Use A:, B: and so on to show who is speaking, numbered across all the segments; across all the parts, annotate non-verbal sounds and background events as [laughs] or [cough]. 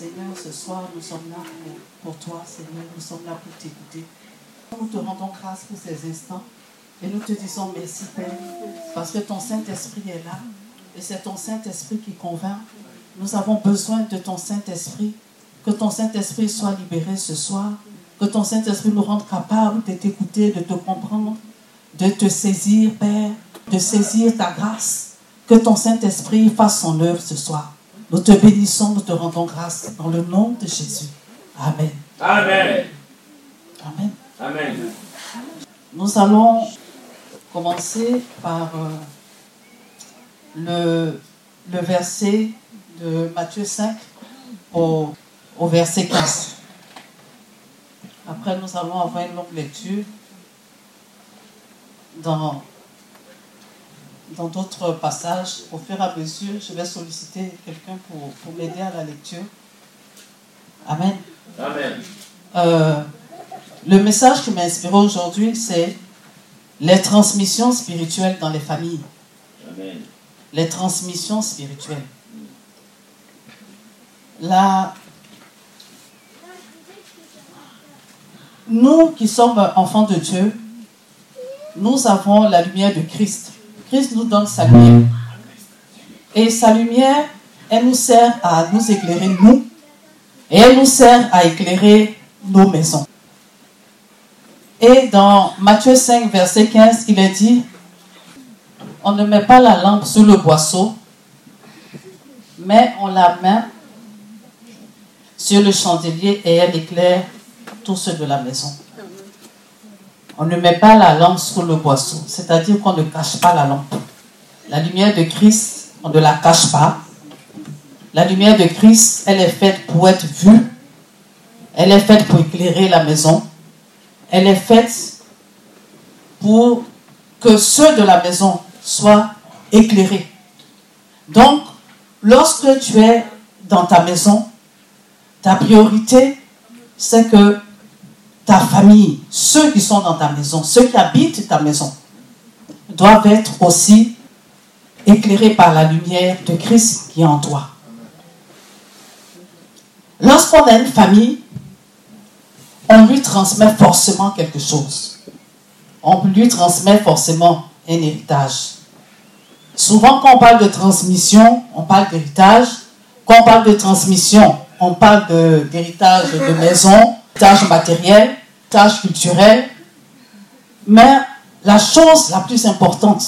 A: Seigneur, ce soir, nous sommes là pour, toi, Seigneur. Nous sommes là pour t'écouter. Nous te rendons grâce pour ces instants. Et nous te disons merci, Père, parce que ton Saint-Esprit est là. Et c'est ton Saint-Esprit qui convainc. Nous avons besoin de ton Saint-Esprit. Que ton Saint-Esprit soit libéré ce soir. Que ton Saint-Esprit nous rende capables de t'écouter, de te comprendre, de te saisir, Père, de saisir ta grâce. Que ton Saint-Esprit fasse son œuvre ce soir. Nous te bénissons, nous te rendons grâce dans le nom de Jésus. Amen.
B: Amen.
A: Amen.
B: Amen.
A: Nous allons commencer par euh, le, le verset de Matthieu 5 au, au verset 15. Après, nous allons avoir une longue lecture dans dans d'autres passages. Au fur et à mesure, je vais solliciter quelqu'un pour, pour m'aider à la lecture. Amen.
B: Amen.
A: Euh, le message qui m'a inspiré aujourd'hui, c'est les transmissions spirituelles dans les familles.
B: Amen.
A: Les transmissions spirituelles. Nous qui sommes enfants de Dieu, nous avons la lumière de Christ. Christ nous donne sa lumière. Et sa lumière, elle nous sert à nous éclairer, nous, et elle nous sert à éclairer nos maisons. Et dans Matthieu 5, verset 15, il est dit, on ne met pas la lampe sous le boisseau, mais on la met sur le chandelier et elle éclaire tous ceux de la maison. On ne met pas la lampe sous le boisseau, c'est-à-dire qu'on ne cache pas la lampe. La lumière de Christ, on ne la cache pas. La lumière de Christ, elle est faite pour être vue. Elle est faite pour éclairer la maison. Elle est faite pour que ceux de la maison soient éclairés. Donc, lorsque tu es dans ta maison, ta priorité, c'est que ta famille, ceux qui sont dans ta maison, ceux qui habitent ta maison, doivent être aussi éclairés par la lumière de Christ qui est en toi. Lorsqu'on a une famille, on lui transmet forcément quelque chose. On lui transmet forcément un héritage. Souvent, quand on parle de transmission, on parle d'héritage. Quand on parle de transmission, on parle d'héritage de, de maison, héritage matériel, héritage culturel. Mais la chose la plus importante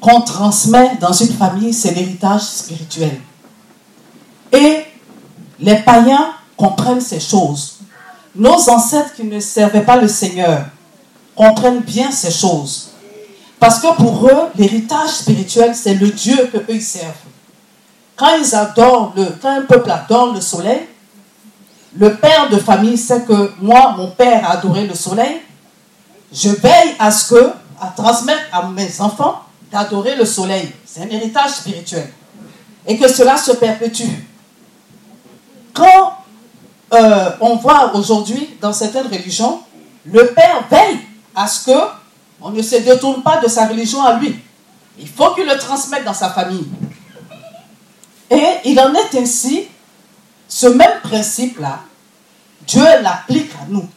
A: qu'on transmet dans une famille, c'est l'héritage spirituel. Et les païens comprennent ces choses. Nos ancêtres qui ne servaient pas le Seigneur comprennent bien ces choses. Parce que pour eux, l'héritage spirituel, c'est le Dieu que eux ils servent. Quand ils adorent le, quand un peuple adore le soleil, le père de famille sait que moi, mon père a adoré le soleil. Je veille à ce que, à transmettre à mes enfants d'adorer le soleil. C'est un héritage spirituel. Et que cela se perpétue. Quand euh, on voit aujourd'hui dans certaines religions, le père veille à ce que on ne se détourne pas de sa religion à lui. Il faut qu'il le transmette dans sa famille. Et il en est ainsi, ce même principe-là, Dieu l'applique à nous.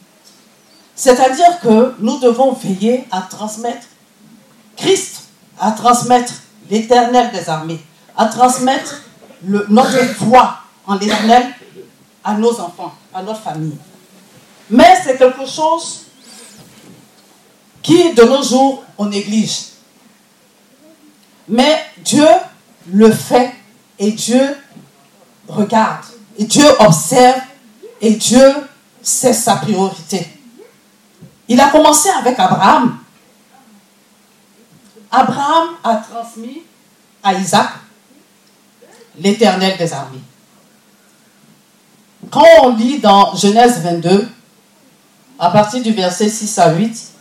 A: C'est-à-dire que nous devons veiller à transmettre Christ, à transmettre l'éternel des armées, à transmettre notre foi en l'éternel à nos enfants, à notre famille. Mais c'est quelque chose qui, de nos jours, on néglige. Mais Dieu le fait et Dieu regarde, et Dieu observe, et Dieu sait sa priorité. Il a commencé avec Abraham. Abraham a transmis à Isaac l'éternel des armées. Quand on lit dans Genèse 22, à partir du verset 6 à 8,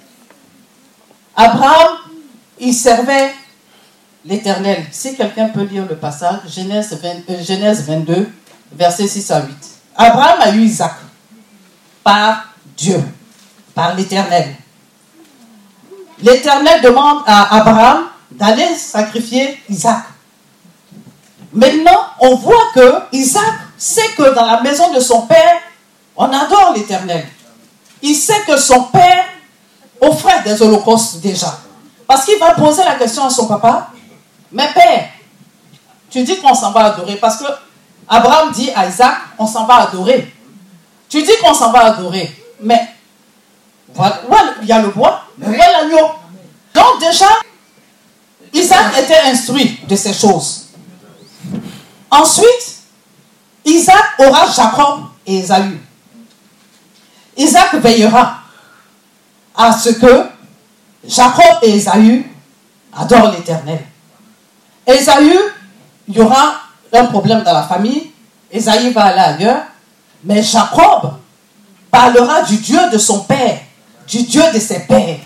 A: Abraham, il servait l'Éternel. Si quelqu'un peut lire le passage, Genèse, 20, Genèse 22, verset 6 à 8. Abraham a eu Isaac par Dieu, par l'Éternel. L'Éternel demande à Abraham d'aller sacrifier Isaac. Maintenant, on voit que Isaac sait que dans la maison de son père, on adore l'Éternel. Il sait que son père offrait des holocaustes déjà. Parce qu'il va poser la question à son papa, mais père, tu dis qu'on s'en va adorer parce que Abraham dit à Isaac, on s'en va adorer. Tu dis qu'on s'en va adorer, mais il y a le bois, mais où est l'agneau Donc déjà, Isaac était instruit de ces choses. Ensuite, Isaac aura Jacob et Esaü. Isaac veillera à ce que Jacob et Esaü adorent l'Éternel. Esaü, il y aura un problème dans la famille. Esaü va aller ailleurs. Mais Jacob parlera du Dieu de son père, du Dieu de ses pères.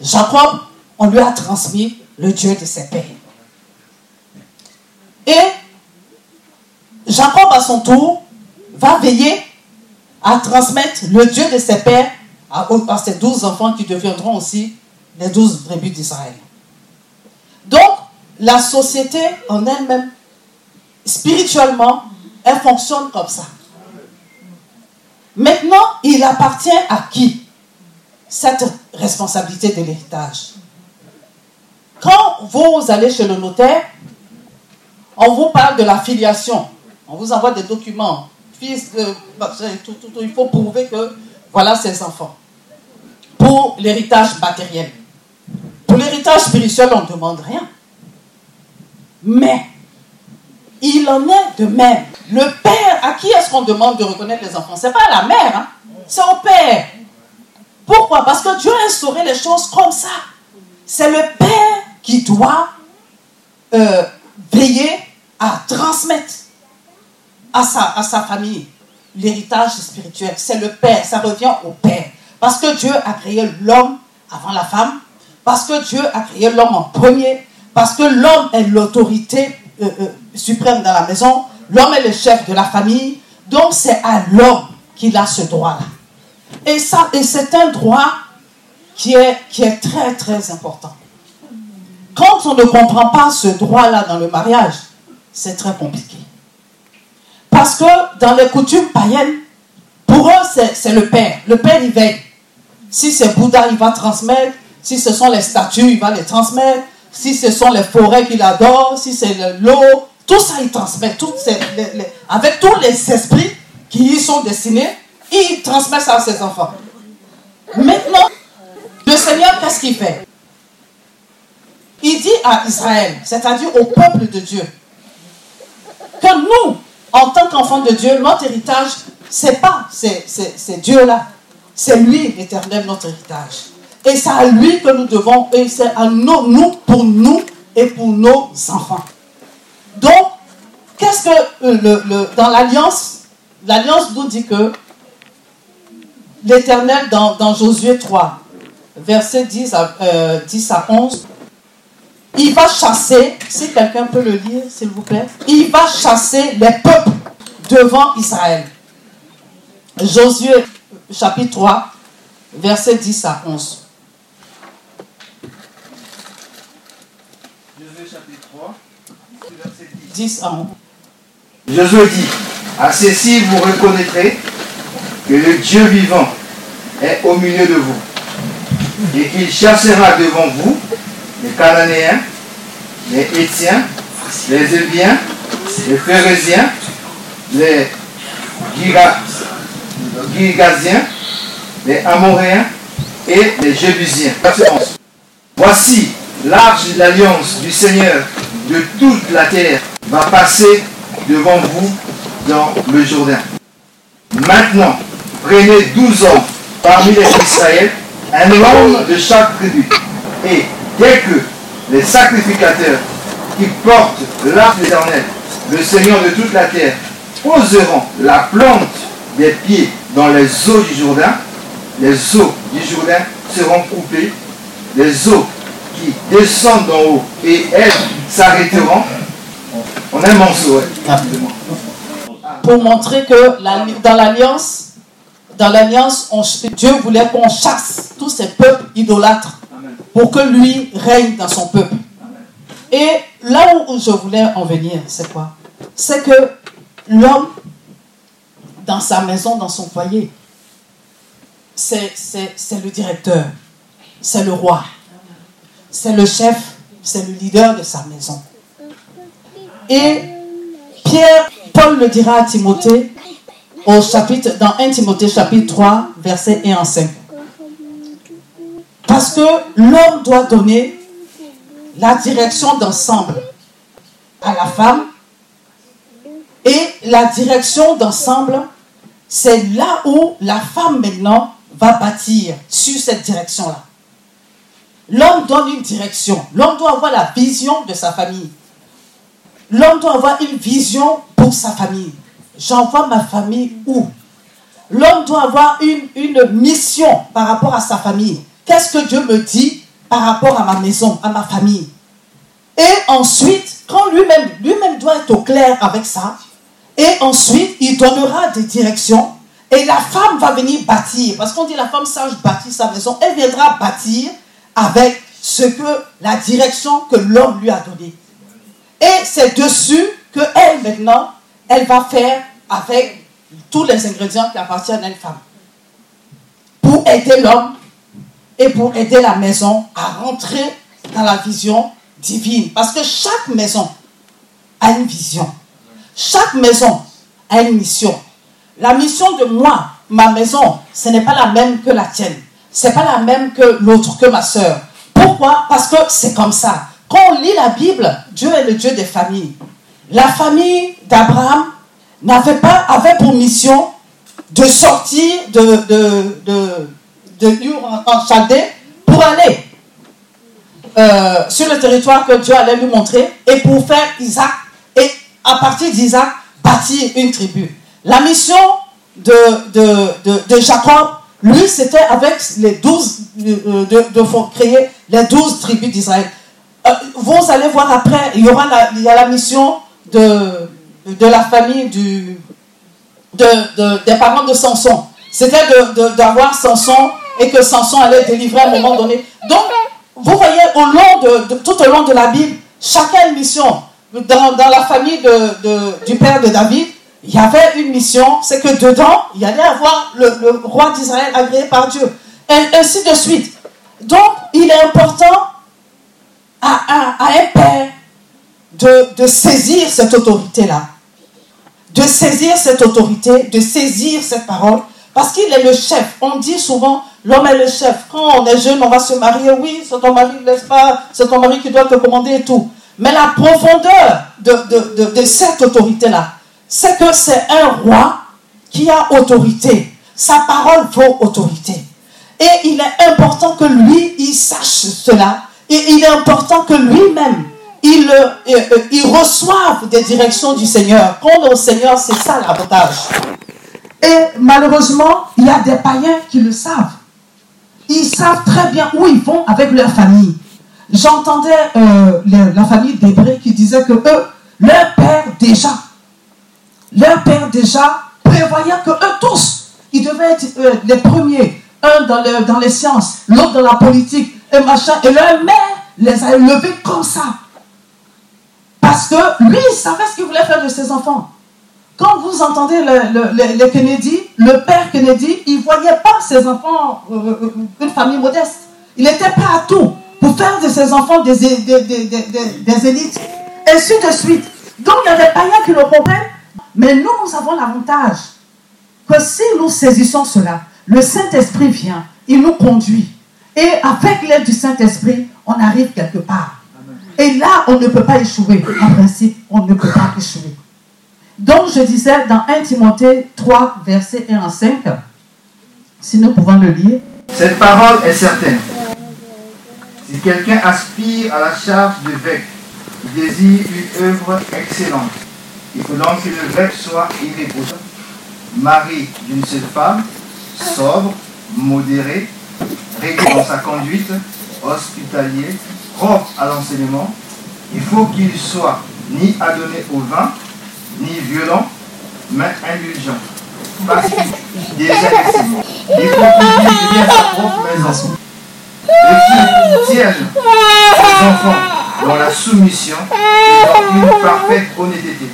A: Jacob, on lui a transmis le Dieu de ses pères. Et Jacob, à son tour, va veiller à transmettre le Dieu de ses pères à, ses douze enfants qui deviendront aussi les douze tribus d'Israël. Donc, la société en elle-même, spirituellement, elle fonctionne comme ça. Maintenant, il appartient à qui cette responsabilité de l'héritage? Quand vous allez chez le notaire, on vous parle de la filiation. On vous envoie des documents. Fils bah, il faut prouver que voilà ses enfants. Pour l'héritage matériel. Pour l'héritage spirituel, on ne demande rien. Mais il en est de même. Le père, à qui est-ce qu'on demande de reconnaître les enfants? Ce n'est pas la mère, hein? c'est au père. Pourquoi? Parce que Dieu a instauré les choses comme ça. C'est le père qui doit euh, veiller à transmettre à sa, à sa famille l'héritage spirituel. C'est le père, ça revient au père. Parce que Dieu a créé l'homme avant la femme, parce que Dieu a créé l'homme en premier, parce que l'homme est l'autorité euh, euh, suprême dans la maison, l'homme est le chef de la famille, donc c'est à l'homme qu'il a ce droit-là. Et, et c'est un droit qui est, qui est très très important. Quand on ne comprend pas ce droit-là dans le mariage, c'est très compliqué. Parce que dans les coutumes païennes, pour eux, c'est le père. Le père, il veille. Si c'est Bouddha, il va transmettre. Si ce sont les statues, il va les transmettre si ce sont les forêts qu'il adore, si c'est l'eau, tout ça il transmet, avec tous les esprits qui y sont destinés, il transmet ça à ses enfants. Maintenant, le Seigneur, qu'est-ce qu'il fait? Il dit à Israël, c'est-à-dire au peuple de Dieu, que nous, en tant qu'enfants de Dieu, notre héritage, c'est pas c'est Dieu-là, c'est lui l'éternel, notre héritage. Et c'est à lui que nous devons, et c'est à nous, nous, pour nous et pour nos enfants. Donc, qu'est-ce que euh, le, dans l'alliance, l'alliance nous dit que l'Éternel dans, Josué 3, verset 10 à, 10 euh, à 11, il va chasser, si quelqu'un peut le lire, s'il vous plaît, il va chasser les peuples devant Israël. Josué chapitre 3, verset 10 à 11.
C: chapitre 3,
A: verset 10 à
C: Josué dit, à ceci vous reconnaîtrez que le Dieu vivant est au milieu de vous et qu'il chassera devant vous les Cananéens, les Étiens, les Éviens, les Phérésiens, les Girgasiens, les Amoréens et les Jébusiens. Voici l'arche de l'alliance du Seigneur de toute la terre va passer devant vous dans le Jourdain. Maintenant, prenez douze hommes parmi les Israël, un homme de chaque tribu. Et dès que les sacrificateurs qui portent l'arche éternel, le Seigneur de toute la terre, poseront la plante des pieds dans les eaux du Jourdain, les eaux du Jourdain seront coupées, les eaux qui descendent d'en haut et elles s'arrêteront. On a un morceau.
A: Pour montrer que dans l'alliance, dans l'alliance, Dieu voulait qu'on chasse tous ces peuples idolâtres pour que lui règne dans son peuple. Et là où je voulais en venir, c'est quoi? C'est que l'homme, dans sa maison, dans son foyer, c'est le directeur, c'est le roi, c'est le chef, c'est le leader de sa maison. Et Pierre, Paul le dira à Timothée, au chapitre, dans 1 Timothée chapitre 3, verset 1 en 5. Parce que l'homme doit donner la direction d'ensemble à la femme. Et la direction d'ensemble, c'est là où la femme maintenant va bâtir sur cette direction-là. L'homme donne une direction. L'homme doit avoir la vision de sa famille. L'homme doit avoir une vision pour sa famille. J'envoie ma famille où? L'homme doit avoir une, mission par rapport à sa famille. Qu'est-ce que Dieu me dit par rapport à ma maison, à ma famille? Et ensuite, quand lui-même, lui-même doit être au clair avec ça, et ensuite, il donnera des directions, et la femme va venir bâtir, parce qu'on dit la femme sage bâtir sa maison, elle viendra bâtir avec ce que la direction que l'homme lui a donnée. Et c'est dessus que elle maintenant, elle va faire avec tous les ingrédients qui appartiennent à une femme. Pour aider l'homme et pour aider la maison à rentrer dans la vision divine. Parce que chaque maison a une vision. Chaque maison a une mission. La mission de moi, ma maison, ce n'est pas la même que la tienne. Ce n'est pas la même que l'autre, que ma soeur. Pourquoi? Parce que c'est comme ça. Quand on lit la Bible, Dieu est le Dieu des familles. La famille d'Abraham n'avait pas, avait pour mission de sortir de, de, de, de Ur en, Chaldée pour aller euh, sur le territoire que Dieu allait lui montrer et pour faire Isaac et à partir d'Isaac bâtir une tribu. La mission de, de, de, Jacob, lui, c'était avec les douze, euh, de, de, créer les douze tribus d'Israël. Euh, vous allez voir après, il y aura la, il y a la mission de, de la famille du, de, des parents de Samson. C'était d'avoir Samson et que Samson allait délivrer à un moment donné. Donc, vous voyez, au long de, tout au long de la Bible, chacun mission. Dans, dans la famille du père de David, il y avait une mission, c'est que dedans, il allait avoir le, roi d'Israël agréé par Dieu. Et ainsi de suite. Donc, il est important à, un père de, saisir cette autorité-là. De saisir cette autorité, de saisir cette parole, parce qu'il est le chef. On dit souvent, l'homme est le chef. Quand on est jeune, on va se marier. Oui, c'est ton mari, n'est-ce pas? C'est ton mari qui doit te commander et tout. Mais la profondeur de, de, de, de cette autorité-là, c'est que c'est un roi qui a autorité. Sa parole vaut autorité. Et il est important que lui, il sache cela. Et il est important que lui-même, il, euh, euh, il reçoive des directions du Seigneur. Quand au Seigneur, c'est ça l'avantage. Et malheureusement, il y a des païens qui le savent. Ils savent très bien où ils vont avec leur famille. J'entendais euh, la famille d'Hébreux qui disait que eux, leur père déjà, leur père déjà prévoyait que eux tous, ils devaient être euh, les premiers, un dans, dans les sciences, l'autre dans la politique, et machin, et leur mère les a élevés comme ça. Parce que lui, il savait ce qu'il voulait faire de ses enfants. Quand vous entendez le, Kennedy, le père Kennedy, il ne voyait pas ses enfants euh, euh, une famille modeste. Il était prêt à tout pour faire de ses enfants des, des, des, des élites, ainsi de suite. Donc il y a des païens qui le comprennent, mais nous, nous avons l'avantage que si nous saisissons cela, le Saint-Esprit vient, il nous conduit. Et avec l'aide du Saint-Esprit, on arrive quelque part. Et là, on ne peut pas échouer. En principe, on ne peut pas échouer. Donc, je disais dans 1 Timothée 3, versets 1 à 5, si nous pouvons le lire.
C: Cette parole est certaine. Si quelqu'un aspire à la charge de vêque, il désire une œuvre excellente. Il faut donc que le vêque soit irréprochable, mari d'une seule femme, sobre, modéré, réglé dans sa conduite, hospitalier, propre à l'enseignement. Il faut qu'il soit ni adonné au vin, ni violent, mais indulgent. Pacifique, désintéressé. Il faut qu'il vive bien sa propre maison. Et qu'il tienne ses enfants dans la soumission et dans une parfaite honnêteté.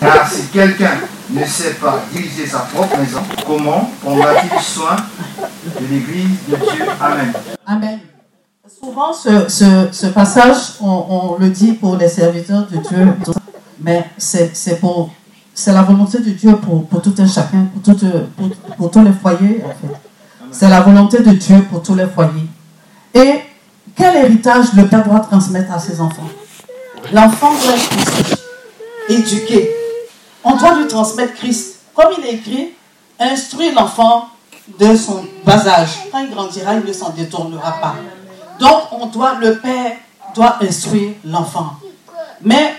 C: Car si quelqu'un ne sait pas diriger sa propre maison, comment prendra-t-il soin de l'Église de Dieu? Amen.
A: Amen. Souvent, ce, ce, passage, on, le dit pour les serviteurs de Dieu, mais c'est pour c'est la volonté de Dieu pour, pour tout un chacun, pour, pour tous les foyers, en fait. C'est la volonté de Dieu pour tous les foyers. Et quel héritage le père doit transmettre à ses enfants? L'enfant doit être éduqué. On doit lui transmettre Christ. Comme il est écrit, instruit l'enfant de son bas âge. Quand il grandira, il ne s'en détournera pas. Donc, on doit, le père doit instruire l'enfant. Mais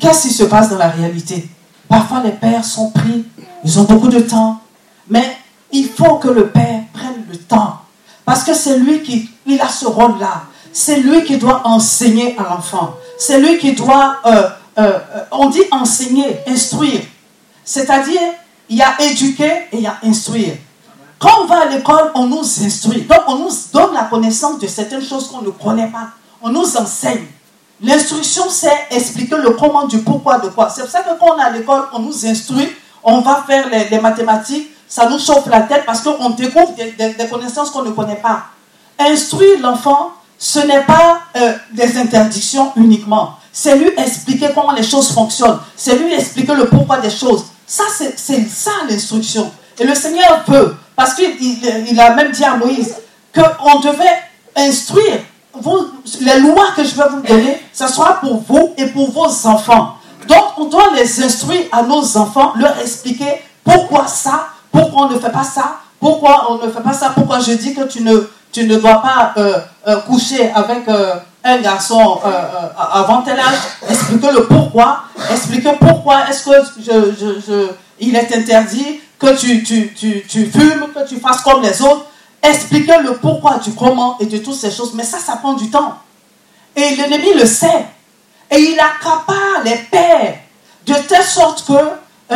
A: qu'est-ce qui se passe dans la réalité? Parfois, les pères sont pris, ils ont beaucoup de temps, mais il faut que le père prenne le temps. Parce que c'est lui qui il a ce rôle-là. C'est lui qui doit enseigner à l'enfant. C'est lui qui doit, euh, euh, euh, on dit enseigner, instruire. C'est-à-dire, il y a éduquer et il y a instruire. Quand on va à l'école, on nous instruit. Donc, on nous donne la connaissance de certaines choses qu'on ne connaît pas. On nous enseigne. L'instruction, c'est expliquer le comment du pourquoi de quoi. C'est pour ça que quand on est à l'école, on nous instruit, on va faire les, les mathématiques, ça nous chauffe la tête parce qu'on découvre des, connaissances qu'on ne connaît pas. Instruire l'enfant, ce n'est pas euh, des interdictions uniquement. C'est lui expliquer comment les choses fonctionnent. C'est lui expliquer le pourquoi des choses. Ça, c'est ça l'instruction. Et le Seigneur veut, parce qu'il il- il a même dit à Moïse qu'on devait instruire. Les lois que je vais vous donner, ce sera pour vous et pour vos enfants. Donc, on doit les instruire à nos enfants, leur expliquer pourquoi ça, pourquoi on ne fait pas ça, pourquoi on ne fait pas ça, pourquoi je dis que tu ne, tu dois pas euh, euh, coucher avec euh, un garçon avant tel âge, expliquer le pourquoi, expliquer pourquoi est-ce que il est interdit que tu, tu, tu, fumes, que tu fasses comme les autres, expliquer le pourquoi du comment et de toutes ces choses. Mais ça, ça prend du temps. Et l'ennemi le sait. Et il accapare les pères de telle sorte que,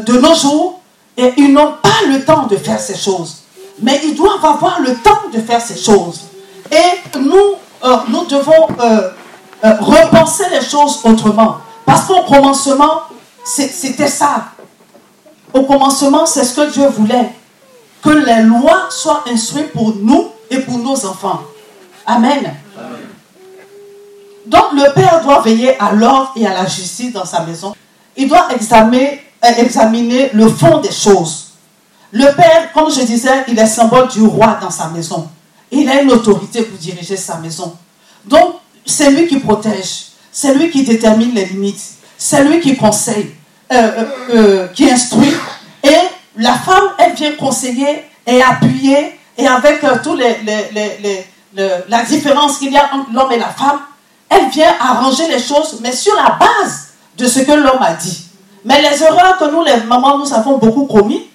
A: de nos jours, et ils n'ont pas le temps de faire ces choses. Mais ils doivent avoir le temps de faire ces choses. Et nous, euh, nous devons euh, euh, repenser les choses autrement. Parce qu'au commencement, c'était ça. Au commencement, c'est ce que Dieu voulait. Que les lois soient instruites pour nous et pour nos enfants. Amen. Donc le père doit veiller à l'ordre et à la justice dans sa maison. Il doit examiner, examiner le fond des choses. Le père, comme je disais, il est symbole du roi dans sa maison. Il a une autorité pour diriger sa maison. Donc, c'est lui qui protège. C'est lui qui détermine les limites. C'est lui qui conseille, euh, euh, euh, qui instruit. Et la femme, elle vient conseiller et appuyer. Et avec euh, la différence qu'il y a entre l'homme et la femme, elle vient arranger les choses, mais sur la base de ce que l'homme a dit. Mais les erreurs que nous, les mamans, nous avons beaucoup commis,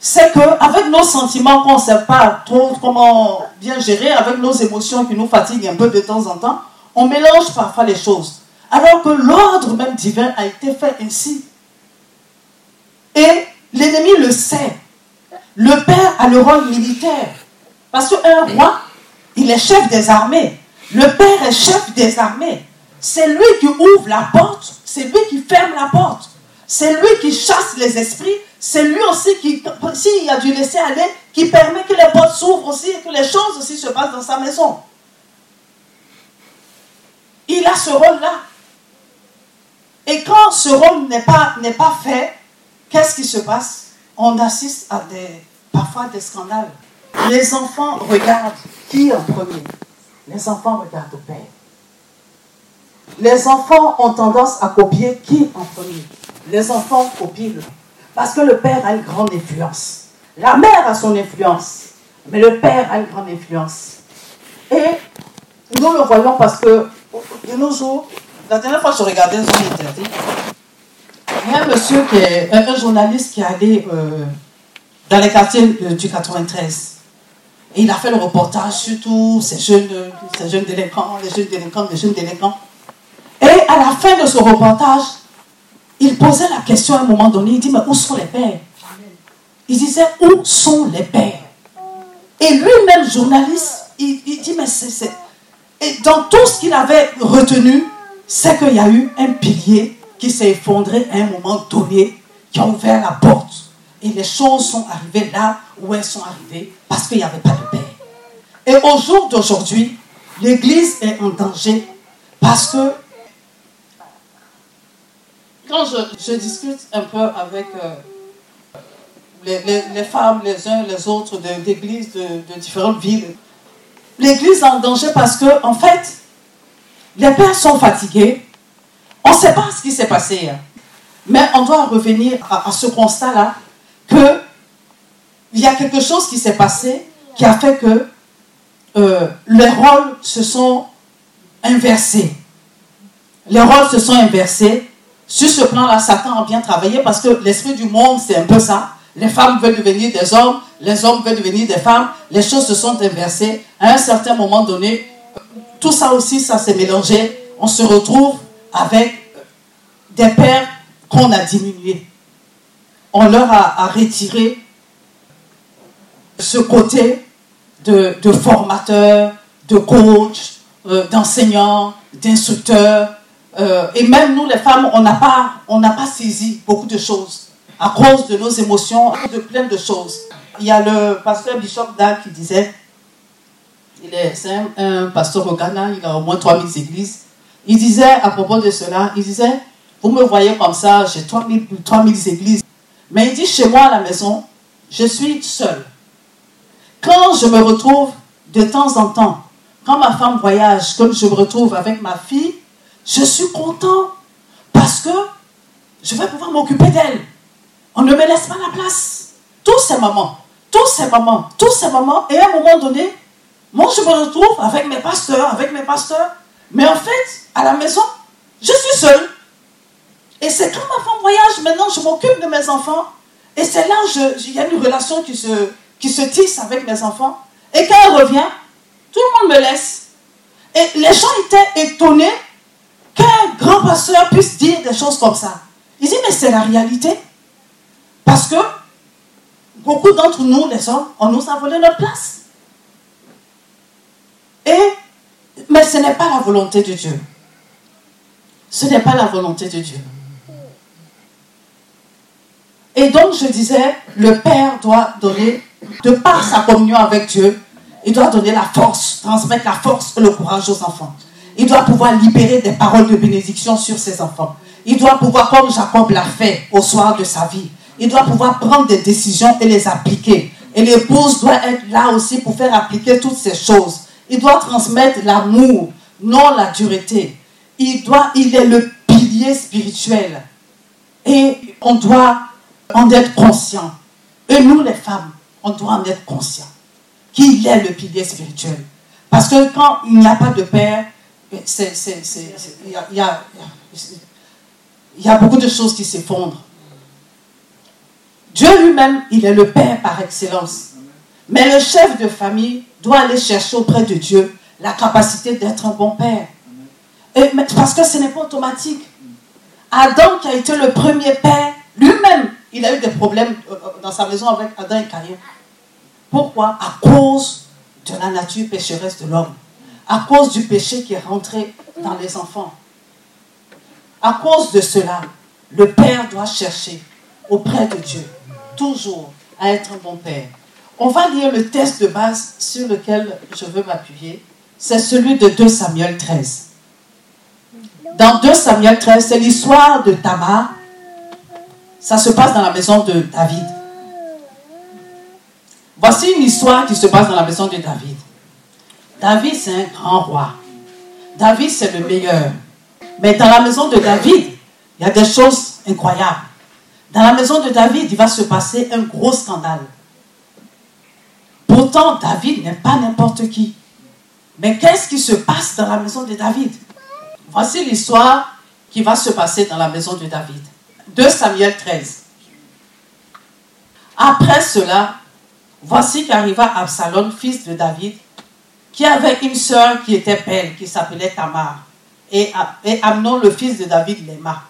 A: c'est qu'avec nos sentiments qu'on ne sait pas trop comment bien gérer, avec nos émotions qui nous fatiguent un peu de temps en temps, on mélange parfois les choses. Alors que l'ordre même divin a été fait ainsi. Et l'ennemi le sait. Le père a le rôle militaire. Parce qu'un roi, il est chef des armées. Le père est chef des armées. C'est lui qui ouvre la porte, c'est lui qui ferme la porte. C'est lui qui chasse les esprits. C'est lui aussi qui, s'il a du laisser aller, qui permet que les portes s'ouvrent aussi et que les choses aussi se passent dans sa maison. Il a ce rôle-là. Et quand ce rôle n'est pas, n'est fait, qu'est-ce qui se passe? On assiste à des, parfois des scandales. Les enfants regardent qui en premier? Les enfants regardent le père. Les enfants ont tendance à copier qui en premier? Les enfants copient Parce que le père a une grande influence. La mère a son influence, mais le père a une grande influence. Et nous le voyons parce que de nos jours, la dernière fois que je regardais un journal interdit, il y a un monsieur qui est un, journaliste qui est allé euh, dans les quartiers du 93. Et il a fait le reportage sur tous ces jeunes, ces jeunes délinquants, les jeunes délinquants, les jeunes délinquants. Et à la fin de ce reportage, il posait la question à un moment donné, il dit, mais où sont les pères? Il disait, où sont les pères? Et lui-même, journaliste, il, dit, mais c'est... Et dans tout ce qu'il avait retenu, c'est qu'il y a eu un pilier qui s'est effondré à un moment donné, qui a ouvert la porte. Et les choses sont arrivées là où elles sont arrivées parce qu'il n'y avait pas de paix. Et au jour d'aujourd'hui, l'Église est en danger parce que quand je, discute un peu avec euh, les, femmes, les uns les autres d'églises de, de, différentes villes, l'Église est en danger parce que, en fait, les pères sont fatigués. On ne sait pas ce qui s'est passé. Hein. Mais on doit revenir à, ce constat-là que il y a quelque chose qui s'est passé qui a fait que euh, les rôles se sont inversés. Les rôles se sont inversés. Sur ce plan-là, Satan a bien travaillé parce que l'esprit du monde, c'est un peu ça. Les femmes veulent devenir des hommes, les hommes veulent devenir des femmes. Les choses se sont inversées. À un certain moment donné, tout ça aussi, ça s'est mélangé. On se retrouve avec des pères qu'on a diminués. On leur a, retiré ce côté de, formateur, de coach, euh, d'enseignant, d'instructeur. Euh, et même nous, les femmes, on n'a pas, pas saisi beaucoup de choses à cause de nos émotions, de plein de choses. Il y a le pasteur Bishop Dag qui disait, il est, un, pasteur au Ghana, il a au moins 3000 églises. Il disait à propos de cela, il disait, vous me voyez comme ça, j'ai 3000, 3000 églises. Mais il dit, chez moi à la maison, je suis seul. Quand je me retrouve de temps en temps, quand ma femme voyage, comme je me retrouve avec ma fille, je suis content parce que je vais pouvoir m'occuper d'elle. On ne me laisse pas la place. Tous ces moments, tous ces moments, tous ces moments, et à un moment donné, moi je me retrouve avec mes pasteurs, avec mes pasteurs, mais en fait, à la maison, je suis seule. Et c'est quand ma femme voyage, maintenant je m'occupe de mes enfants, et c'est là où il y a une relation qui se, qui se tisse avec mes enfants. Et quand elle revient, tout le monde me laisse. Et les gens étaient étonnés qu'un grand pasteur puisse dire des choses comme ça. Ils disent, mais c'est la réalité. Parce que beaucoup d'entre nous, les hommes, on nous a volé notre place. Et, mais ce n'est pas la volonté de Dieu. Ce n'est pas la volonté de Dieu. Et donc, je disais, le Père doit donner, de par sa communion avec Dieu, il doit donner la force, transmettre la force et le courage aux enfants. Il doit pouvoir libérer des paroles de bénédiction sur ses enfants. Il doit pouvoir, comme Jacob l'a fait au soir de sa vie, il doit pouvoir prendre des décisions et les appliquer. Et l'épouse doit être là aussi pour faire appliquer toutes ces choses. Il doit transmettre l'amour, non la dureté. Il, doit, il est le pilier spirituel. Et on doit en être conscient. Et nous, les femmes, on doit en être conscient. Qu'il est le pilier spirituel. Parce que quand il n'y a pas de père, il y a beaucoup de choses qui s'effondrent. Dieu lui-même, il est le Père par excellence. Mais le chef de famille doit aller chercher auprès de Dieu la capacité d'être un bon père. Parce que ce n'est pas automatique. Adam, qui a été le premier père, lui-même, il a eu des problèmes euh, euh, dans sa maison avec Adam et Caïn. Pourquoi? À cause de la nature pécheresse de l'homme. À cause du péché qui est rentré dans les enfants. À cause de cela, le père doit chercher auprès de Dieu toujours à être un bon père. On va lire le texte de base sur lequel je veux m'appuyer. C'est celui de 2 Samuel 13. Dans 2 Samuel 13, c'est l'histoire de Tamar. Ça se passe dans la maison de David. Voici une histoire qui se passe dans la maison de David. David, c'est un grand roi. David, c'est le meilleur. Mais dans la maison de David, il y a des choses incroyables. Dans la maison de David, il va se passer un gros scandale. Pourtant, David n'est pas n'importe qui. Mais qu'est-ce qui se passe dans la maison de David? Voici l'histoire qui va se passer dans la maison de David. 2 Samuel 13. Après cela, voici qu'arriva Absalom, fils de David, qui avait une sœur qui était belle, qui s'appelait Tamar. Et, Amnon, le fils de David, l'aima.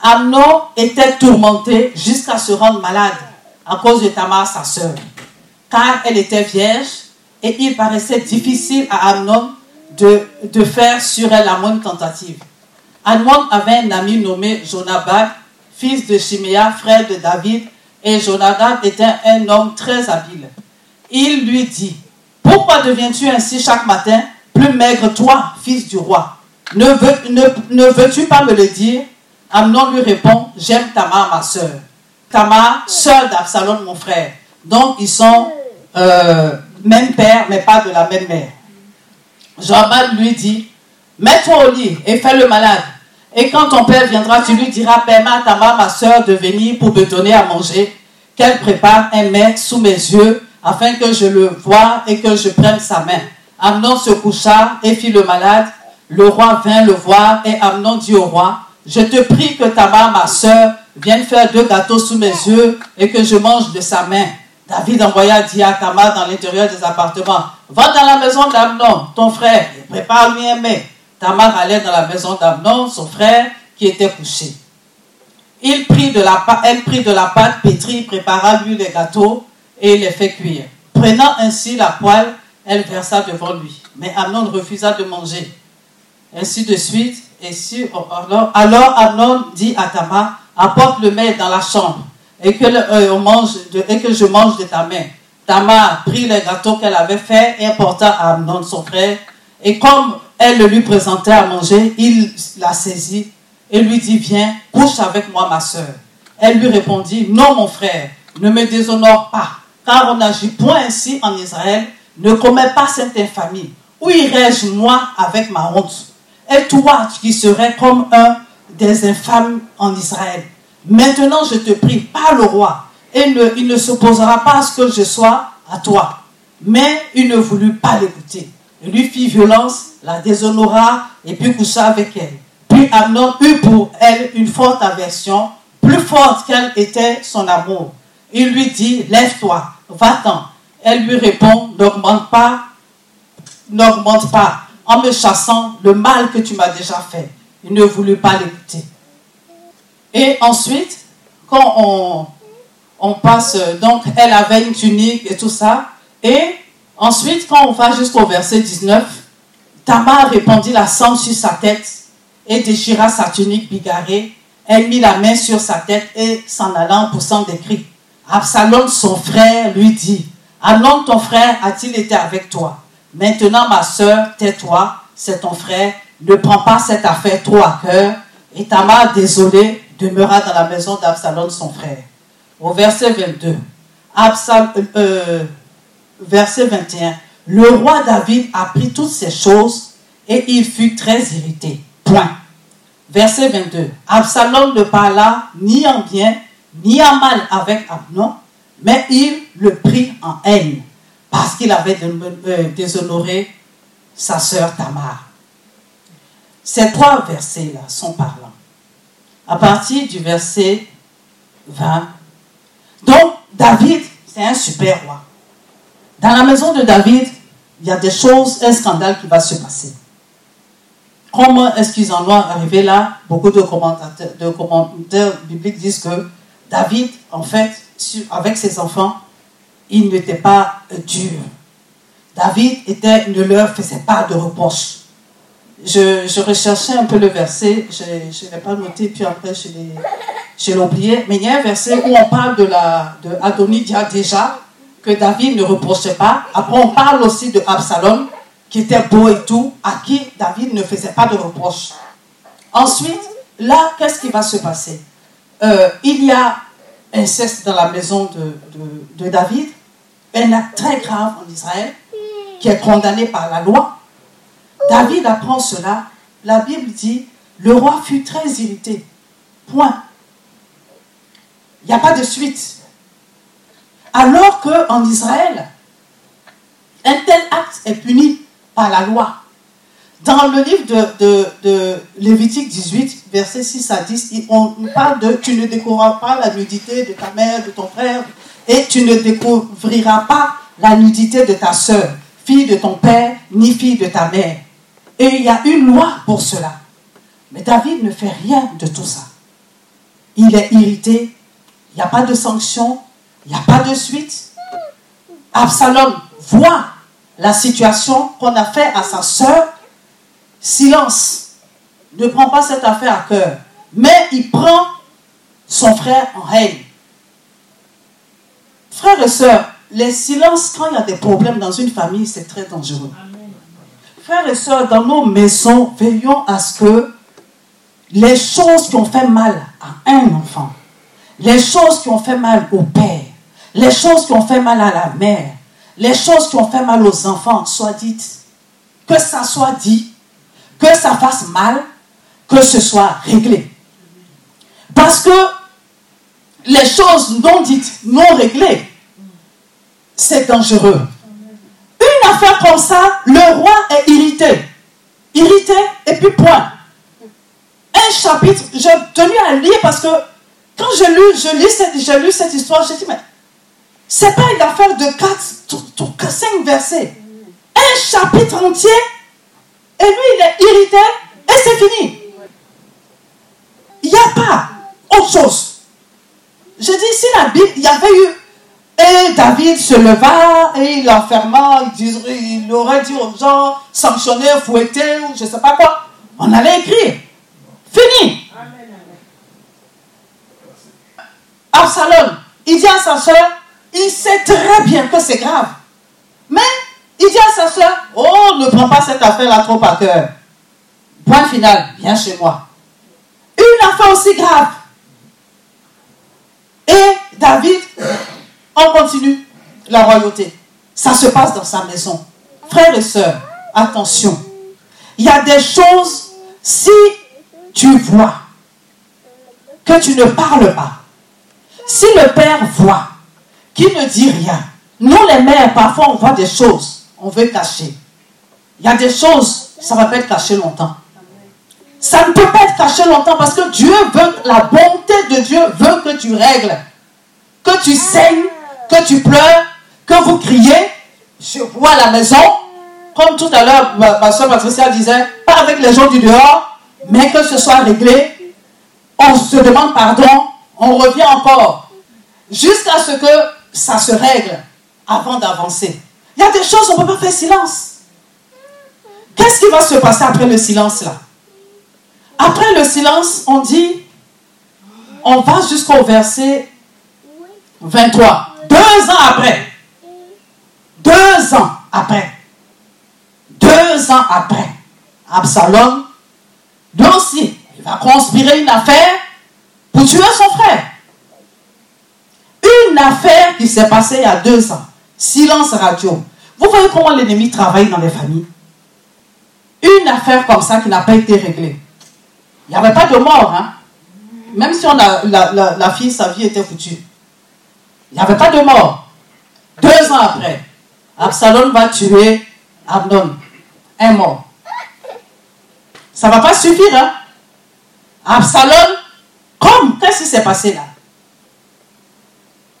A: Amnon était tourmenté jusqu'à se rendre malade à cause de Tamar, sa sœur, car elle était vierge et il paraissait difficile à Amnon de, de faire sur elle la moindre tentative. Amnon avait un ami nommé Jonabad, fils de Shiméa, frère de David, et Jonadab était un homme très habile. Il lui dit, pourquoi deviens-tu ainsi chaque matin, plus maigre toi, fils du roi? Ne, veux, ne, ne veux-tu pas me le dire? Amnon lui répond, j'aime Tamar, ma soeur. Tamar, sœur d'Absalom, mon frère. Donc, ils sont euh, même père, mais pas de la même mère. Joabad lui dit, mets-toi au lit et fais le malade. Et quand ton père viendra, tu lui diras, permets à Tamar, ma soeur, de venir pour me donner à manger, qu'elle prépare un mets sous mes yeux, afin que je le voie et que je prenne sa main. Amnon se coucha et fit le malade. Le roi vint le voir et Amnon dit au roi, je te prie que Tamar, ma soeur, vienne faire deux gâteaux sous mes yeux et que je mange de sa main. David envoya Tamar dans l'intérieur des appartements, va dans la maison d'Amnon, ton frère, et prépare-lui un mets. Tamar allait dans la maison d'Amnon, son frère, qui était couché. Elle prit de la pâte pétrie, prépara lui les gâteaux et les fait cuire. Prenant ainsi la poêle, elle versa devant lui. Mais Amnon refusa de manger. Ainsi de suite. Et si, alors, alors Amnon dit à Tamar, apporte le mets dans la chambre et que, euh, on mange de, et que je mange de ta main. Tamar prit les gâteaux qu'elle avait fait et apporta à Amnon, son frère. Et comme elle le lui présentait à manger, il la saisit et lui dit, viens, couche avec moi, ma soeur. Elle lui répondit, non, mon frère, ne me déshonore pas, car on n'agit point ainsi en Israël, ne commets pas cette infamie. Où irais-je, moi, avec ma honte? Et toi, qui serais comme un des infâmes en Israël? Maintenant, je te prie, parle au roi, et il ne s'opposera pas à ce que je sois à toi. Mais il ne voulut pas l'écouter. Il lui fit violence, la déshonora, et puis coucha avec elle. Puis Amnon eut pour elle une forte aversion, plus forte qu'elle était son amour. Il lui dit, lève-toi, va-t'en. Elle lui répond, n'augmente pas, n'augmente pas, en me chassant le mal que tu m'as déjà fait. Il ne voulut pas l'écouter. Et ensuite, quand on, passe, donc elle avait une tunique et tout ça, et ensuite, quand on va jusqu'au verset 19, Tamar répandit la sang sur sa tête et déchira sa tunique bigarrée. Elle mit la main sur sa tête et s'en allant poussant des cris. Absalom, son frère, lui dit, Allons, ton frère a-t-il été avec toi? Maintenant, ma soeur, tais-toi, c'est ton frère. Ne prends pas cette affaire trop à cœur. Et Tamar, désolé, demeura dans la maison d'Absalom, son frère. Au verset 22, Absal, euh, verset 21, le roi David apprit toutes ces choses et il fut très irrité. Point. Verset 22. Absalom ne parla ni en bien ni en mal avec Abnon, mais il le prit en haine parce qu'il avait euh, déshonoré sa sœur Tamar. Ces trois versets-là sont parlants. À partir du verset 20. Donc, David, c'est un super roi. Dans la maison de David, il y a des choses, un scandale qui va se passer. Comment est-ce qu'ils en ont arrivé là? Beaucoup de de commentateurs bibliques disent que David, en fait, avec ses enfants, il n'était pas dur. David était, ne leur faisait pas de reproches. Je, recherchais un peu le verset, je ne l'ai pas noté, puis après je l'ai oublié. Mais il y a un verset où on parle de, la, de Adonidia déjà, que David ne reprochait pas. Après, on parle aussi de Absalom, qui était beau et tout, à qui David ne faisait pas de reproches. Ensuite, là, qu'est-ce qui va se passer? Euh, Il y a inceste dans la maison de, de, David, un acte très grave en Israël, qui est condamné par la loi. David apprend cela. La Bible dit, le roi fut très irrité. Point. Il n'y a pas de suite. Alors qu'en Israël, un tel acte est puni par la loi. Dans le livre de, de, Lévitique 18, versets 6 à 10, on parle de tu ne découvriras pas la nudité de ta mère, de ton frère, et tu ne découvriras pas la nudité de ta soeur, fille de ton père, ni fille de ta mère. Et il y a une loi pour cela. Mais David ne fait rien de tout ça. Il est irrité, il n'y a pas de sanction, il n'y a pas de suite. Absalom voit la situation qu'on a fait à sa sœur silence, ne prend pas cette affaire à cœur, mais il prend son frère en haine. Frères et sœurs, les silences, quand il y a des problèmes dans une famille, c'est très dangereux. Frères et sœurs, dans nos maisons, veillons à ce que les choses qui ont fait mal à un enfant, les choses qui ont fait mal au père, les choses qui ont fait mal à la mère, les choses qui ont fait mal aux enfants soient dites. Que ça soit dit, que ça fasse mal, que ce soit réglé. Parce que les choses non dites, non réglées, c'est dangereux. Une affaire comme ça, le roi est irrité. Irrité, et puis point. Un chapitre, j'ai tenu à lire parce que quand je lis, je lis cette, histoire, j'ai dit, mais c'est pas une affaire de 4, 5 versets. Un chapitre entier, et lui, il est irrité, et c'est fini. Il n'y a pas autre chose. Je dis, si la Bible, il y avait eu et David se leva et il enferma, il, aurait dit aux gens, sanctionner, fouetter, ou je ne sais pas quoi. On allait écrire. Fini. Absalom, il dit à sa soeur, il sait très bien que c'est grave. Mais il dit à sa soeur, oh, ne prends pas cette affaire-là trop à cœur. Point final, viens chez moi. Une affaire aussi grave. Et David on continue la royauté. Ça se passe dans sa maison. Frères et sœurs, attention. Il y a des choses, si tu vois que tu ne parles pas, si le père voit qu'il ne dit rien, nous les mères, parfois on voit des choses, on veut cacher. Il y a des choses, ça va pas être caché longtemps. Ça ne peut pas être caché longtemps parce que Dieu veut, la bonté de Dieu veut que tu règles, que tu saignes que tu pleures, que vous criez, je vois la maison, comme tout à l'heure, ma, soeur Patricia disait, pas avec les gens du dehors, mais que ce soit réglé. On se demande pardon, on revient encore, jusqu'à ce que ça se règle avant d'avancer. Il y a des choses, on ne peut pas faire silence. Qu'est-ce qui va se passer après le silence là? Après le silence, on dit, on va jusqu'au verset 23. Deux ans après. Deux ans après. Deux ans après. Absalom, lui aussi, il va conspirer une affaire pour tuer son frère. Une affaire qui s'est passée il y a deux ans. Silence radio. Vous voyez comment l'ennemi travaille dans les familles Une affaire comme ça qui n'a pas été réglée. Il n'y avait pas de mort, hein? Même si on a, la, la fille, sa vie était foutue. Il n'y avait pas de mort. Deux ans après, Absalom va tuer Abnon. Un mort. Ça ne va pas suffire. Hein? Absalom, comme, qu'est-ce qui s'est passé là?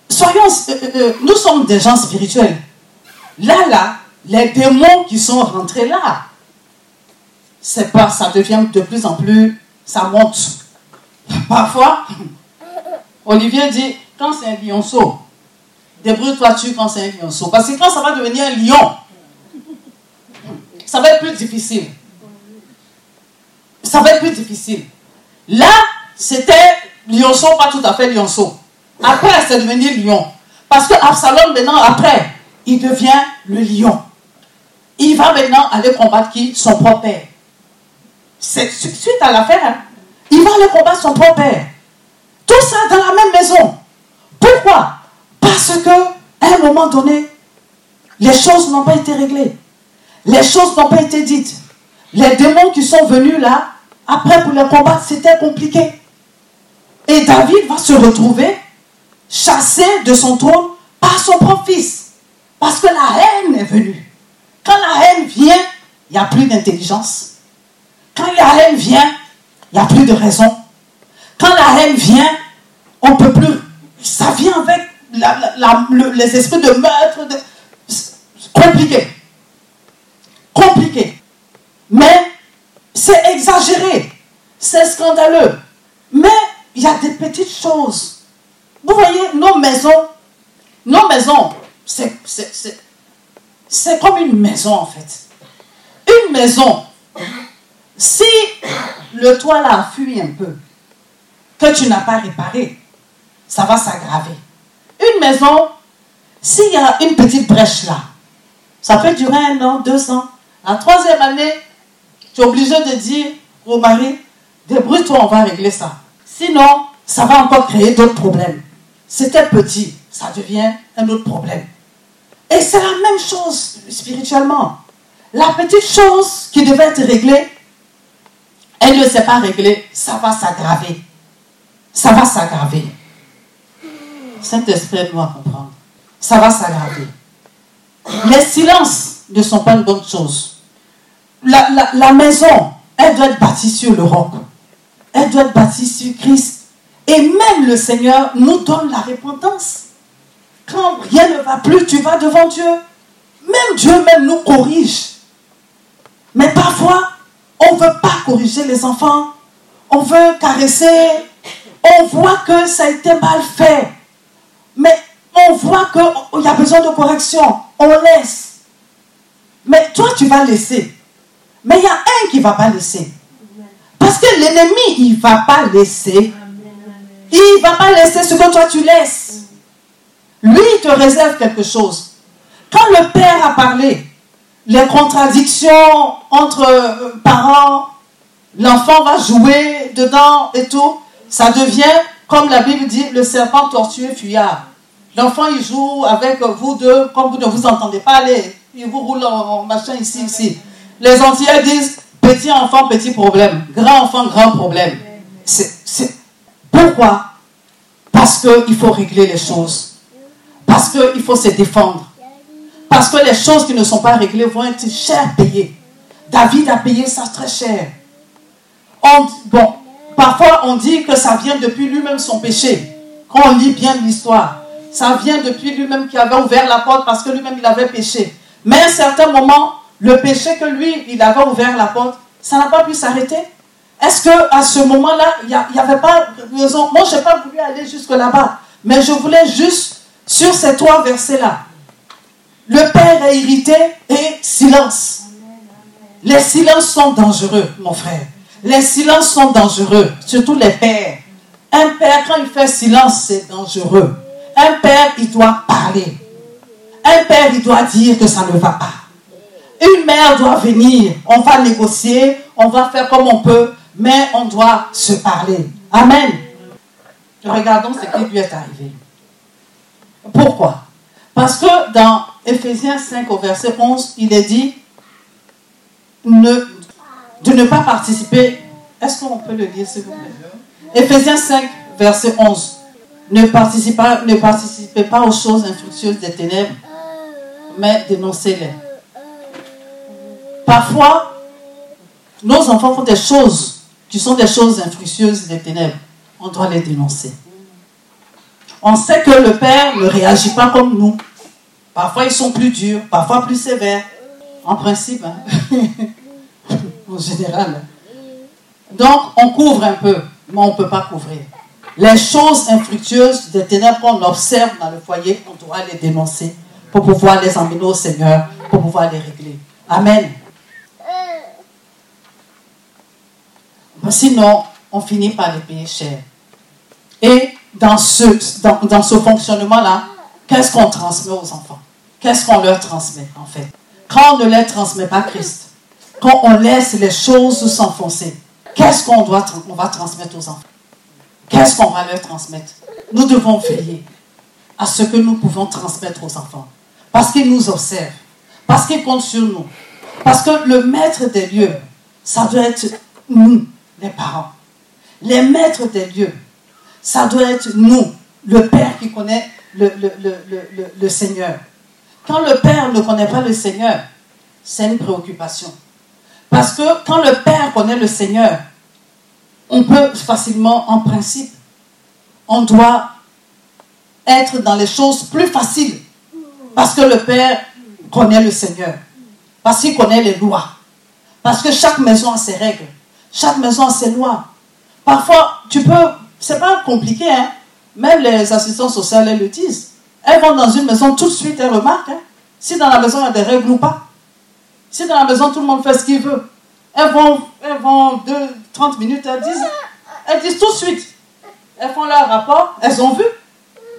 A: Soyons, euh, euh, euh, nous sommes des gens spirituels. Là, là, les démons qui sont rentrés là, c'est pas, ça devient de plus en plus, ça monte. Parfois, Olivier dit, quand c'est un lionceau, débrouille-toi tu quand c'est un lionceau. Parce que quand ça va devenir un lion, ça va être plus difficile. Ça va être plus difficile. Là, c'était lionceau, pas tout à fait lionceau. Après, c'est devenu lion. Parce que Absalom, maintenant, après, il devient le lion. Il va maintenant aller combattre qui? Son propre père. C'est suite à l'affaire. Hein. Il va aller combattre son propre père. Tout ça dans la même maison. Pourquoi? Parce que à un moment donné, les choses n'ont pas été réglées. Les choses n'ont pas été dites. Les démons qui sont venus là, après pour le combattre, c'était compliqué. Et David va se retrouver chassé de son trône par son propre fils. Parce que la haine est venue. Quand la haine vient, il n'y a plus d'intelligence. Quand la haine vient, il n'y a plus de raison. Quand la haine vient, on ne peut plus ça vient avec les esprits de meurtre. Compliqué. Compliqué. Mais c'est exagéré. C'est scandaleux. Mais il y a des petites choses. Vous voyez, nos maisons, nos maisons, c'est comme une maison en fait. Une maison, Si le toit là a fui un peu, que tu n'as pas réparé, ça va s'aggraver. Une maison, s'il y a une petite brèche là, ça peut durer un an, deux ans. La troisième année, tu es obligé de dire au mari, débrouille-toi, on va régler ça. Sinon, ça va encore créer d'autres problèmes. C'était petit, ça devient un autre problème. Et c'est la même chose spirituellement. La petite chose qui devait être réglée, elle ne s'est pas réglée, ça va s'aggraver. Ça va s'aggraver. Saint-Esprit doit comprendre. Ça va s'aggraver. Les silences ne sont pas une bonne chose. La, la maison, elle doit être bâtie sur le roc. Elle doit être bâtie sur Christ. Et même le Seigneur nous donne la repentance. Quand rien ne va plus, tu vas devant Dieu. Même Dieu même nous corrige. Mais parfois, on ne veut pas corriger les enfants. On veut caresser. On voit que ça a été mal fait. Mais on voit qu'il y a besoin de correction. On laisse. Mais toi, tu vas laisser. Mais il y a un qui ne va pas laisser. Parce que l'ennemi, il ne va pas laisser. Il ne va pas laisser ce que toi tu laisses. Lui, il te réserve quelque chose. Quand le père a parlé, les contradictions entre euh, parents, l'enfant va jouer dedans et tout, ça devient, comme la Bible dit, le serpent tortueux fuyard. L'enfant, il joue avec vous deux, comme vous ne vous entendez pas, allez, il vous roule en machin ici, ici. Les Antillais disent, petit enfant, petit problème. Grand enfant, grand problème. C'est, pourquoi? Parce qu'il faut régler les choses. Parce qu'il faut se défendre. Parce que les choses qui ne sont pas réglées vont être cher payées. David a payé ça très cher. bon, parfois on dit que ça vient depuis lui-même son péché. Quand on lit bien l'histoire, ça vient depuis lui-même qui avait ouvert la porte parce que lui-même il avait péché. Mais à un certain moment, le péché que lui, il avait ouvert la porte, ça n'a pas pu s'arrêter. Est-ce qu'à ce moment-là, il n'y avait pas raison? Moi, je n'ai pas voulu aller jusque là-bas, mais je voulais juste sur ces trois versets-là. Le Père est irrité et silence. Les silences sont dangereux, mon frère. Les silences sont dangereux, surtout les pères. Un père, quand il fait silence, c'est dangereux. Un père, il doit parler. Un père, il doit dire que ça ne va pas. Une mère doit venir. On va négocier, on va faire comme on peut, mais on doit se parler. Amen. Regardons ce qui lui est arrivé. Pourquoi? Parce que dans Ephésiens 5 au verset 11, il est dit de ne pas participer. Est-ce qu'on peut le lire, s'il vous plaît? Ephésiens 5, verset 11. Ne participez, pas, ne participez pas aux choses infructueuses des ténèbres, mais dénoncez-les. Parfois, nos enfants font des choses sont des choses infructueuses des ténèbres. On doit les dénoncer. On sait que le Père ne réagit pas comme nous. Parfois, ils sont plus durs, parfois plus sévères. En principe, hein. [laughs] en général. Donc, on couvre un peu, mais on ne peut pas couvrir. Les choses infructueuses des ténèbres qu'on observe dans le foyer, on doit les dénoncer pour pouvoir les emmener au Seigneur, pour pouvoir les régler. Amen. Sinon, on finit par les payer cher. Et dans ce, dans, ce fonctionnement-là, qu'est-ce qu'on transmet aux enfants? Qu'est-ce qu'on leur transmet, en fait? Quand on ne leur transmet pas Christ, quand on laisse les choses s'enfoncer, qu'est-ce qu'on doit, on va transmettre aux enfants? Qu'est-ce qu'on va leur transmettre? Nous devons veiller à ce que nous pouvons transmettre aux enfants. Parce qu'ils nous observent. Parce qu'ils comptent sur nous. Parce que le maître des lieux, ça doit être nous, les parents. Les maîtres des lieux, ça doit être nous, le Père qui connaît le, Seigneur. Quand le Père ne connaît pas le Seigneur, c'est une préoccupation. Parce que quand le Père connaît le Seigneur, on peut facilement, en principe, on doit être dans les choses plus faciles. Parce que le Père connaît le Seigneur. Parce qu'il connaît les lois. Parce que chaque maison a ses règles. Chaque maison a ses lois. Parfois, tu peux, c'est pas compliqué, hein. Même les assistants sociaux, elles le disent. Elles vont dans une maison, tout de suite, elles remarquent hein, si dans la maison il y a des règles ou pas. Si dans la maison tout le monde fait ce qu'il veut. elles vont, elles vont 2, 30 minutes, elles disent, elles disent tout de suite. Elles font leur rapport, elles ont vu,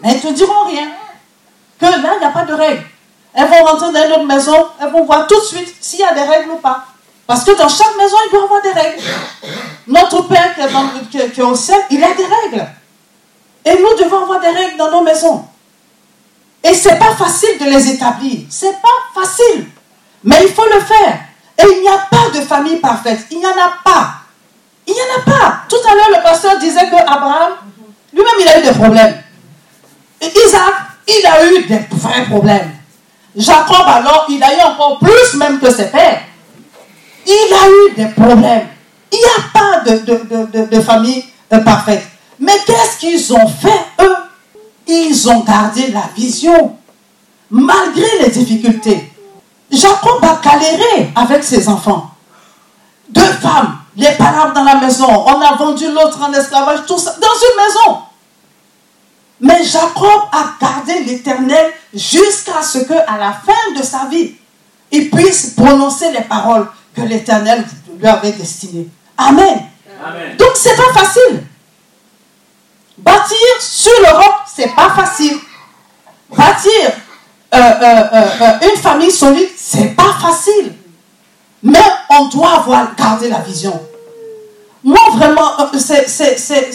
A: mais elles ne te diront rien. Que là, il n'y a pas de règles. Elles vont rentrer dans une autre maison, elles vont voir tout de suite s'il y a des règles ou pas. Parce que dans chaque maison, il doit avoir des règles. Notre Père qui est, dans, qui, qui est au ciel, il a des règles. Et nous devons avoir des règles dans nos maisons. Et ce n'est pas facile de les établir. Ce n'est pas facile. Mais il faut le faire. Et il n'y a pas de famille parfaite. Il n'y en a pas. Il n'y en a pas. Tout à l'heure, le pasteur disait que Abraham, lui-même, il a eu des problèmes. Isaac, il a eu des vrais problèmes. Jacob, alors, il a eu encore plus même que ses pères. Il a eu des problèmes. Il n'y a pas de, de, de, de famille parfaite. Mais qu'est-ce qu'ils ont fait, eux? Ils ont gardé la vision, malgré les difficultés. Jacob a galéré avec ses enfants. Deux femmes, les palabres dans la maison. On a vendu l'autre en esclavage, tout ça, dans une maison. Mais Jacob a gardé l'éternel jusqu'à ce qu'à la fin de sa vie, il puisse prononcer les paroles que l'éternel lui avait destinées. Amen.
B: Amen.
A: Donc, c'est pas facile. Bâtir sur le roc, c'est pas facile. Bâtir euh, euh, euh, une famille solide, c'est pas facile. Mais on doit avoir gardé la vision. Moi, vraiment, c'est, c'est, c'est,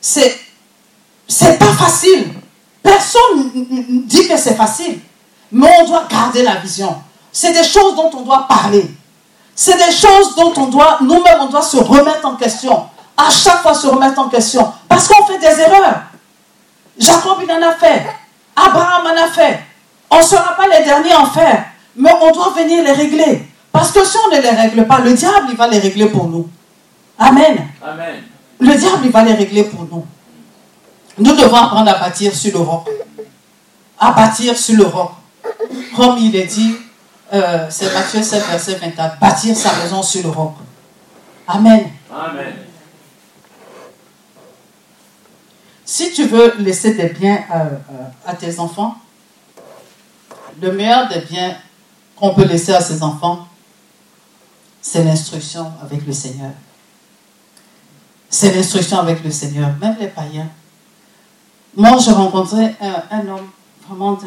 A: c'est, c'est pas facile. Personne dit que c'est facile. Mais on doit garder la vision. C'est des choses dont on doit parler. C'est des choses dont on doit, nous-mêmes, on doit se remettre en question. À chaque fois se remettre en question. Parce qu'on fait des erreurs. Jacob, il en a fait. Abraham en a fait. On ne sera pas les derniers à en faire. Mais on doit venir les régler. Parce que si on ne les règle pas, le diable, il va les régler pour nous. Amen.
B: Amen.
A: Le diable, il va les régler pour nous. Nous devons apprendre à bâtir sur le roc. À bâtir sur le roc. Comme il est dit, euh, c'est Matthieu 7, verset 24, bâtir sa maison sur le roc. Amen.
B: Amen.
A: Si tu veux laisser des biens à, à, à tes enfants, le meilleur des biens qu'on peut laisser à ses enfants, c'est l'instruction avec le Seigneur. C'est l'instruction avec le Seigneur, même les païens. Moi, j'ai rencontré un, un, homme vraiment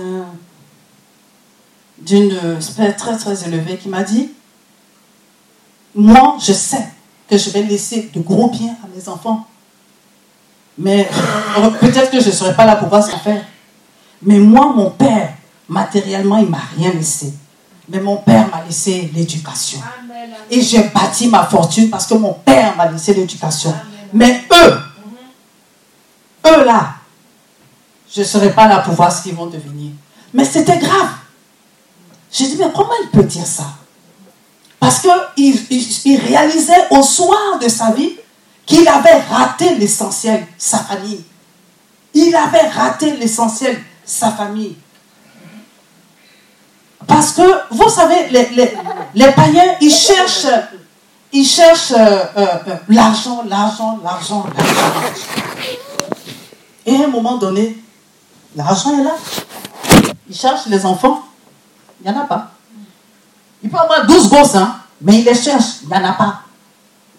A: d'une sphère très très élevée qui m'a dit, moi, je sais que je vais laisser de gros biens à mes enfants. Mais peut-être que je ne serai pas là pour voir ce faire. Mais moi, mon père, matériellement, il ne m'a rien laissé. Mais mon père m'a laissé l'éducation. Et j'ai bâti ma fortune parce que mon père m'a laissé l'éducation. Mais eux, eux là, je ne serai pas là pour voir ce qu'ils vont devenir. Mais c'était grave. J'ai dit, mais comment il peut dire ça? Parce qu'il il, il réalisait au soir de sa vie qu'il avait raté l'essentiel, sa famille. Il avait raté l'essentiel, sa famille. Parce que, vous savez, les, les, les païens, ils cherchent, ils cherchent euh, euh, l'argent, l'argent, l'argent, l'argent. Et à un moment donné, l'argent est là. Ils cherchent les enfants, il n'y en a pas. Il peut avoir 12 gosses, hein, mais il les cherche, il n'y en a pas.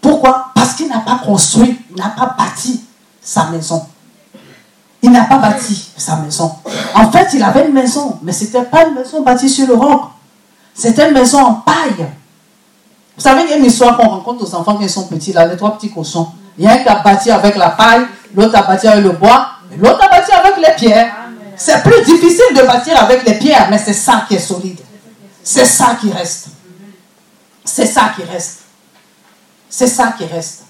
A: Pourquoi? Parce qu'il n'a pas construit, il n'a pas bâti sa maison. Il n'a pas bâti sa maison. En fait, il avait une maison, mais ce n'était pas une maison bâtie sur le roc. C'était une maison en paille. Vous savez, il y a une histoire qu'on rencontre aux enfants qui sont petits, là, les trois petits cochons. Il y a un qui a bâti avec la paille, l'autre a bâti avec le bois, l'autre a bâti avec les pierres. C'est plus difficile de bâtir avec les pierres, mais c'est ça qui est solide. C'est ça qui reste. C'est ça qui reste. C'est ça qui reste.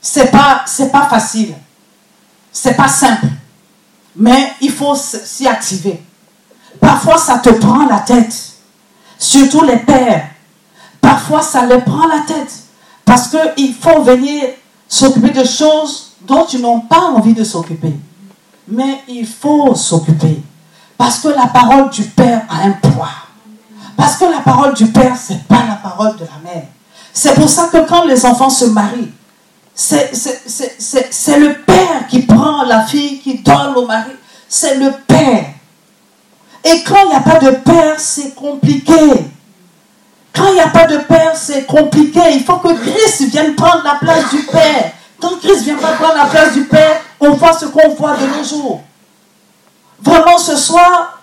A: C'est pas, c'est pas facile. C'est pas simple. Mais il faut s'y activer. Parfois, ça te prend la tête. Surtout les pères. Parfois, ça les prend la tête. Parce qu'il faut venir s'occuper de choses dont ils n'ont pas envie de s'occuper. Mais il faut s'occuper. Parce que la parole du Père a un poids. Parce que la parole du Père, ce n'est pas la parole de la mère. C'est pour ça que quand les enfants se marient, c'est le père qui prend la fille, qui donne au mari. C'est le père. Et quand il n'y a pas de père, c'est compliqué. Quand il n'y a pas de père, c'est compliqué. Il faut que Christ vienne prendre la place du père. Quand Christ vient prendre la place du père, on voit ce qu'on voit de nos jours. Vraiment, ce soir,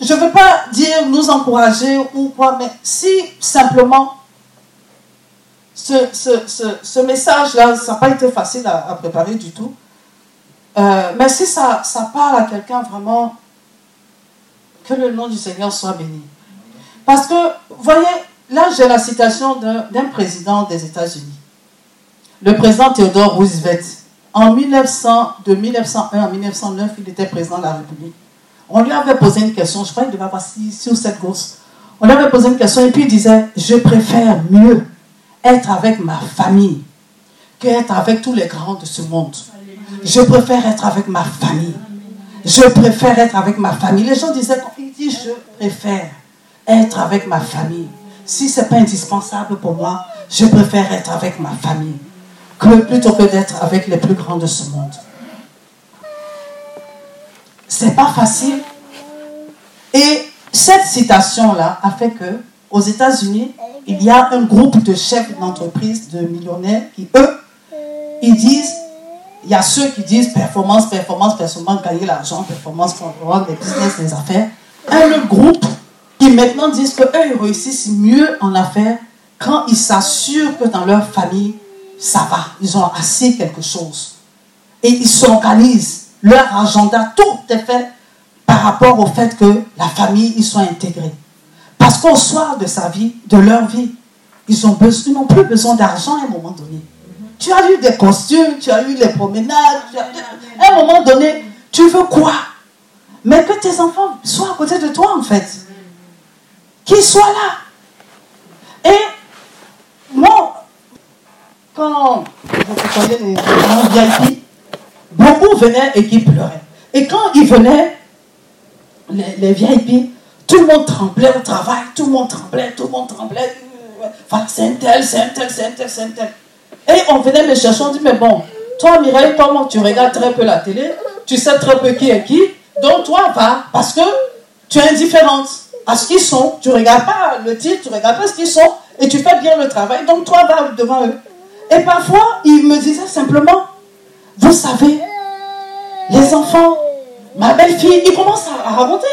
A: je ne veux pas dire nous encourager ou quoi, mais si simplement ce, ce, message-là, ça n'a pas été facile à, préparer du tout, euh, mais si ça, ça parle à quelqu'un vraiment, que le nom du Seigneur soit béni. Parce que, voyez, là j'ai la citation d'un président des États-Unis, le président Theodore Roosevelt. En 1900, de 1901 à 1909, il était président de la République. On lui avait posé une question, je crois qu'il devait avoir six ou sept gosses. On lui avait posé une question et puis il disait, je préfère mieux être avec ma famille qu'être avec tous les grands de ce monde. Je préfère être avec ma famille. Je préfère être avec ma famille. Les gens disaient, il dit, je préfère être avec ma famille. Si ce n'est pas indispensable pour moi, je préfère être avec ma famille que plutôt que d'être avec les plus grands de ce monde. C'est pas facile. Et cette citation-là a fait que, aux États-Unis, il y a un groupe de chefs d'entreprise, de millionnaires, qui, eux, ils disent, il y a ceux qui disent performance, performance, performance, gagner l'argent, performance, performance, les business, les affaires. Un autre groupe qui maintenant disent qu'eux, ils réussissent mieux en affaires quand ils s'assurent que dans leur famille, ça va. Ils ont assez quelque chose. Et ils s'organisent. Leur agenda, tout est fait par rapport au fait que la famille, ils soient intégrés. Parce qu'au soir de sa vie, de leur vie, ils n'ont plus besoin d'argent à un moment donné. Tu as eu des costumes, tu as eu les promenades. À un moment donné, tu veux quoi? Mais que tes enfants soient à côté de toi, en fait. Qu'ils soient là. Et moi, quand voyais les gens VIP, beaucoup venaient et qui pleuraient. Et quand ils venaient, les, les VIP, tout le monde tremblait au travail, tout le monde tremblait, tout le monde tremblait. Enfin, c'est un tel, c'est un tel, c'est un tel, c'est un tel. Et on venait me chercher, on dit, mais bon, toi Mireille, comment tu regardes très peu la télé, tu sais très peu qui est qui, donc toi va, parce que tu es indifférente à ce qu'ils sont, tu ne regardes pas le titre, tu ne regardes pas ce qu'ils sont, et tu fais bien le travail, donc toi va devant eux. Et parfois, ils me disaient simplement, vous savez, les enfants, ma belle-fille, ils commencent à, raconter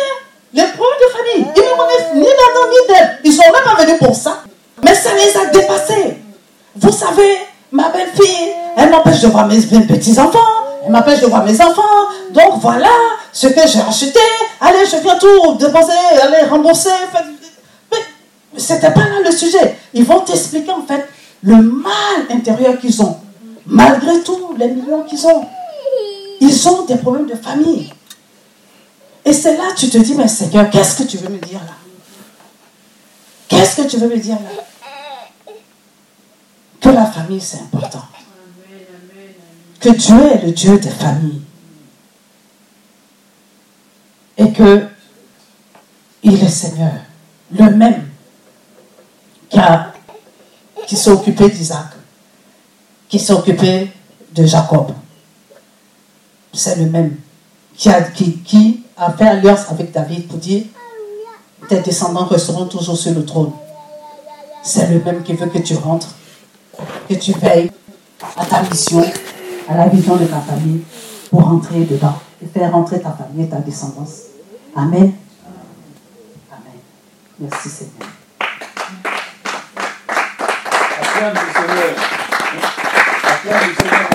A: les problèmes de famille. Ils ne connaissent ni d'Adam ni d'elle. Ils sont même pas venus pour ça. Mais ça les a dépassés. Vous savez, ma belle-fille, elle m'empêche de voir mes, petits-enfants. Elle m'empêche de voir mes enfants. Donc voilà ce que j'ai acheté. Allez, je viens tout dépenser, allez, rembourser. Mais c'était pas là le sujet. Ils vont t'expliquer en fait le mal intérieur qu'ils ont. Malgré tout, les millions qu'ils ont. Ils ont des problèmes de famille. Et c'est là que tu te dis, mais Seigneur, qu'est-ce que tu veux me dire là? Qu'est-ce que tu veux me dire là? Que la famille, c'est important. Que Dieu est le Dieu des familles. Et que il est Seigneur, le même qui, qui s'est occupé d'Isaac, qui s'est occupé de Jacob. C'est le même qui a, qui a fait alliance avec David pour dire tes descendants resteront toujours sur le trône. C'est le même qui veut que tu rentres, que tu veilles à ta mission, à la vision de ta famille pour rentrer dedans et faire rentrer ta famille et ta descendance. Amen. Amen. Merci Seigneur.
B: Seigneur.